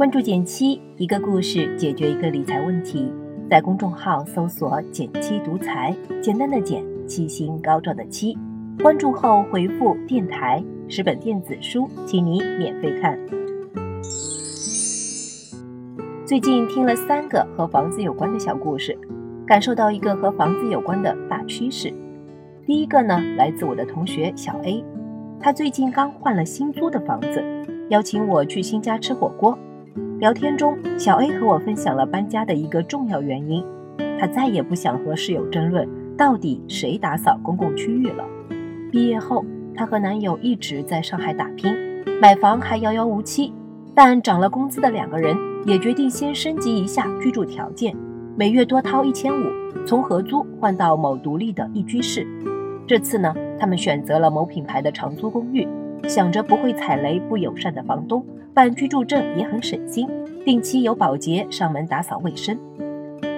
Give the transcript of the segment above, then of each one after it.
关注减七，一个故事解决一个理财问题。在公众号搜索“减七独裁，简单的减，七星高照的七。关注后回复“电台”，十本电子书，请你免费看。最近听了三个和房子有关的小故事，感受到一个和房子有关的大趋势。第一个呢，来自我的同学小 A，他最近刚换了新租的房子，邀请我去新家吃火锅。聊天中，小 A 和我分享了搬家的一个重要原因，他再也不想和室友争论到底谁打扫公共区域了。毕业后，她和男友一直在上海打拼，买房还遥遥无期。但涨了工资的两个人也决定先升级一下居住条件，每月多掏一千五，从合租换到某独立的一居室。这次呢，他们选择了某品牌的长租公寓，想着不会踩雷不友善的房东。办居住证也很省心，定期有保洁上门打扫卫生。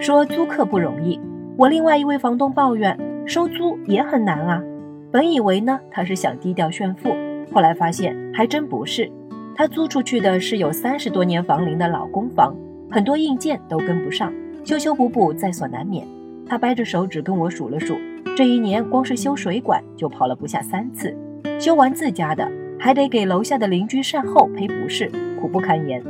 说租客不容易，我另外一位房东抱怨收租也很难啊。本以为呢他是想低调炫富，后来发现还真不是。他租出去的是有三十多年房龄的老公房，很多硬件都跟不上，修修补补在所难免。他掰着手指跟我数了数，这一年光是修水管就跑了不下三次，修完自家的。还得给楼下的邻居善后赔不是，苦不堪言。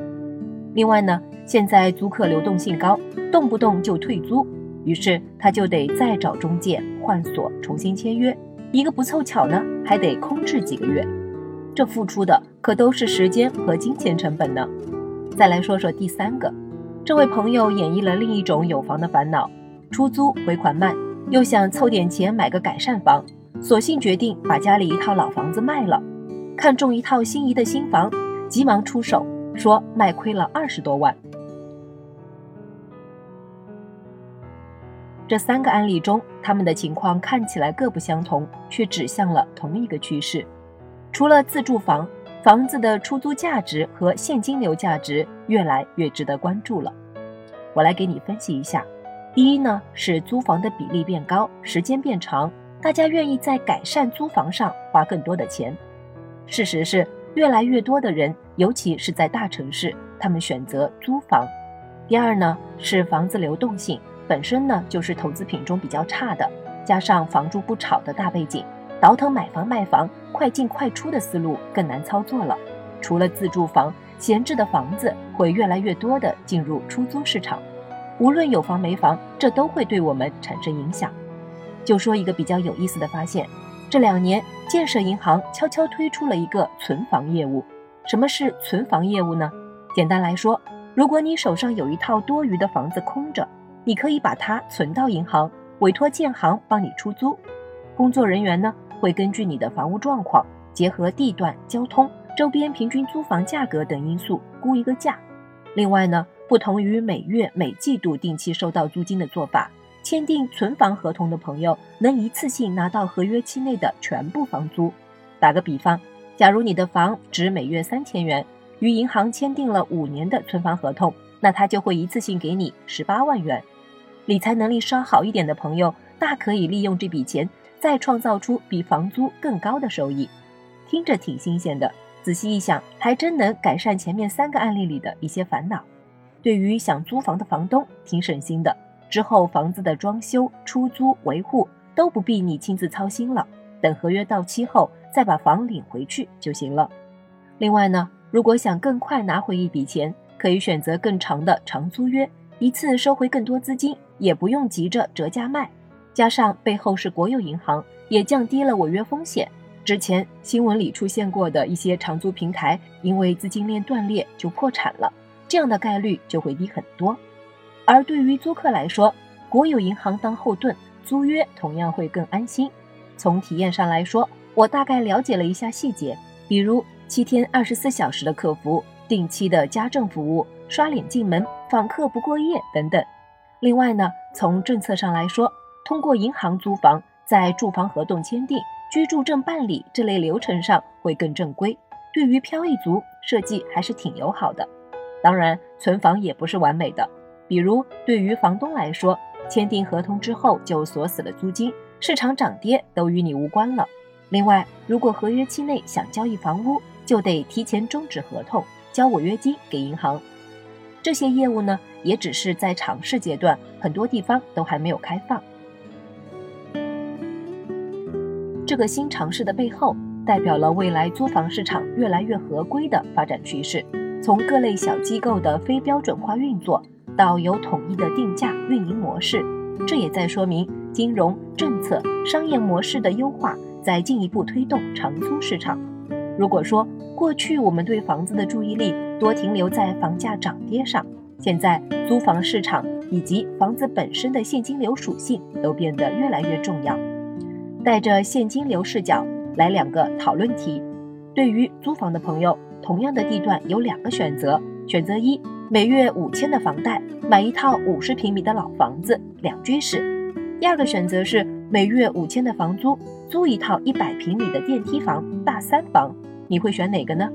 另外呢，现在租客流动性高，动不动就退租，于是他就得再找中介换锁重新签约，一个不凑巧呢，还得空置几个月。这付出的可都是时间和金钱成本呢。再来说说第三个，这位朋友演绎了另一种有房的烦恼：出租回款慢，又想凑点钱买个改善房，索性决定把家里一套老房子卖了。看中一套心仪的新房，急忙出手，说卖亏了二十多万。这三个案例中，他们的情况看起来各不相同，却指向了同一个趋势：除了自住房，房子的出租价值和现金流价值越来越值得关注了。我来给你分析一下：第一呢，是租房的比例变高，时间变长，大家愿意在改善租房上花更多的钱。事实是，越来越多的人，尤其是在大城市，他们选择租房。第二呢，是房子流动性本身呢就是投资品中比较差的，加上房住不炒的大背景，倒腾买房卖房快进快出的思路更难操作了。除了自住房，闲置的房子会越来越多的进入出租市场。无论有房没房，这都会对我们产生影响。就说一个比较有意思的发现。这两年，建设银行悄悄推出了一个存房业务。什么是存房业务呢？简单来说，如果你手上有一套多余的房子空着，你可以把它存到银行，委托建行帮你出租。工作人员呢，会根据你的房屋状况，结合地段、交通、周边平均租房价格等因素估一个价。另外呢，不同于每月、每季度定期收到租金的做法。签订存房合同的朋友能一次性拿到合约期内的全部房租。打个比方，假如你的房值每月三千元，与银行签订了五年的存房合同，那他就会一次性给你十八万元。理财能力稍好一点的朋友，大可以利用这笔钱再创造出比房租更高的收益。听着挺新鲜的，仔细一想，还真能改善前面三个案例里的一些烦恼。对于想租房的房东，挺省心的。之后，房子的装修、出租、维护都不必你亲自操心了。等合约到期后，再把房领回去就行了。另外呢，如果想更快拿回一笔钱，可以选择更长的长租约，一次收回更多资金，也不用急着折价卖。加上背后是国有银行，也降低了违约风险。之前新闻里出现过的一些长租平台，因为资金链断裂就破产了，这样的概率就会低很多。而对于租客来说，国有银行当后盾，租约同样会更安心。从体验上来说，我大概了解了一下细节，比如七天二十四小时的客服、定期的家政服务、刷脸进门、访客不过夜等等。另外呢，从政策上来说，通过银行租房，在住房合同签订、居住证办理这类流程上会更正规，对于漂移族设计还是挺友好的。当然，存房也不是完美的。比如，对于房东来说，签订合同之后就锁死了租金，市场涨跌都与你无关了。另外，如果合约期内想交易房屋，就得提前终止合同，交违约金给银行，这些业务呢，也只是在尝试阶段，很多地方都还没有开放。这个新尝试的背后，代表了未来租房市场越来越合规的发展趋势。从各类小机构的非标准化运作，到有统一的定价运营模式，这也在说明金融政策、商业模式的优化，在进一步推动长租市场。如果说过去我们对房子的注意力多停留在房价涨跌上，现在租房市场以及房子本身的现金流属性都变得越来越重要。带着现金流视角来两个讨论题，对于租房的朋友。同样的地段有两个选择，选择一，每月五千的房贷买一套五十平米的老房子两居室；第二个选择是每月五千的房租租一套一百平米的电梯房大三房，你会选哪个呢？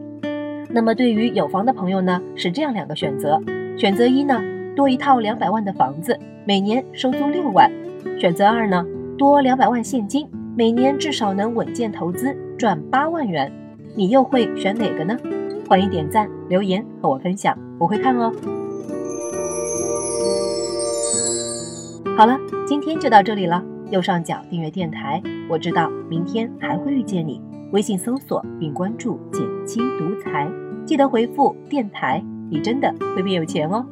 那么对于有房的朋友呢，是这样两个选择：选择一呢，多一套两百万的房子，每年收租六万；选择二呢，多两百万现金，每年至少能稳健投资赚八万元。你又会选哪个呢？欢迎点赞留言和我分享，我会看哦。好了，今天就到这里了。右上角订阅电台，我知道明天还会遇见你。微信搜索并关注“减轻独裁”，记得回复“电台”，你真的会变有钱哦。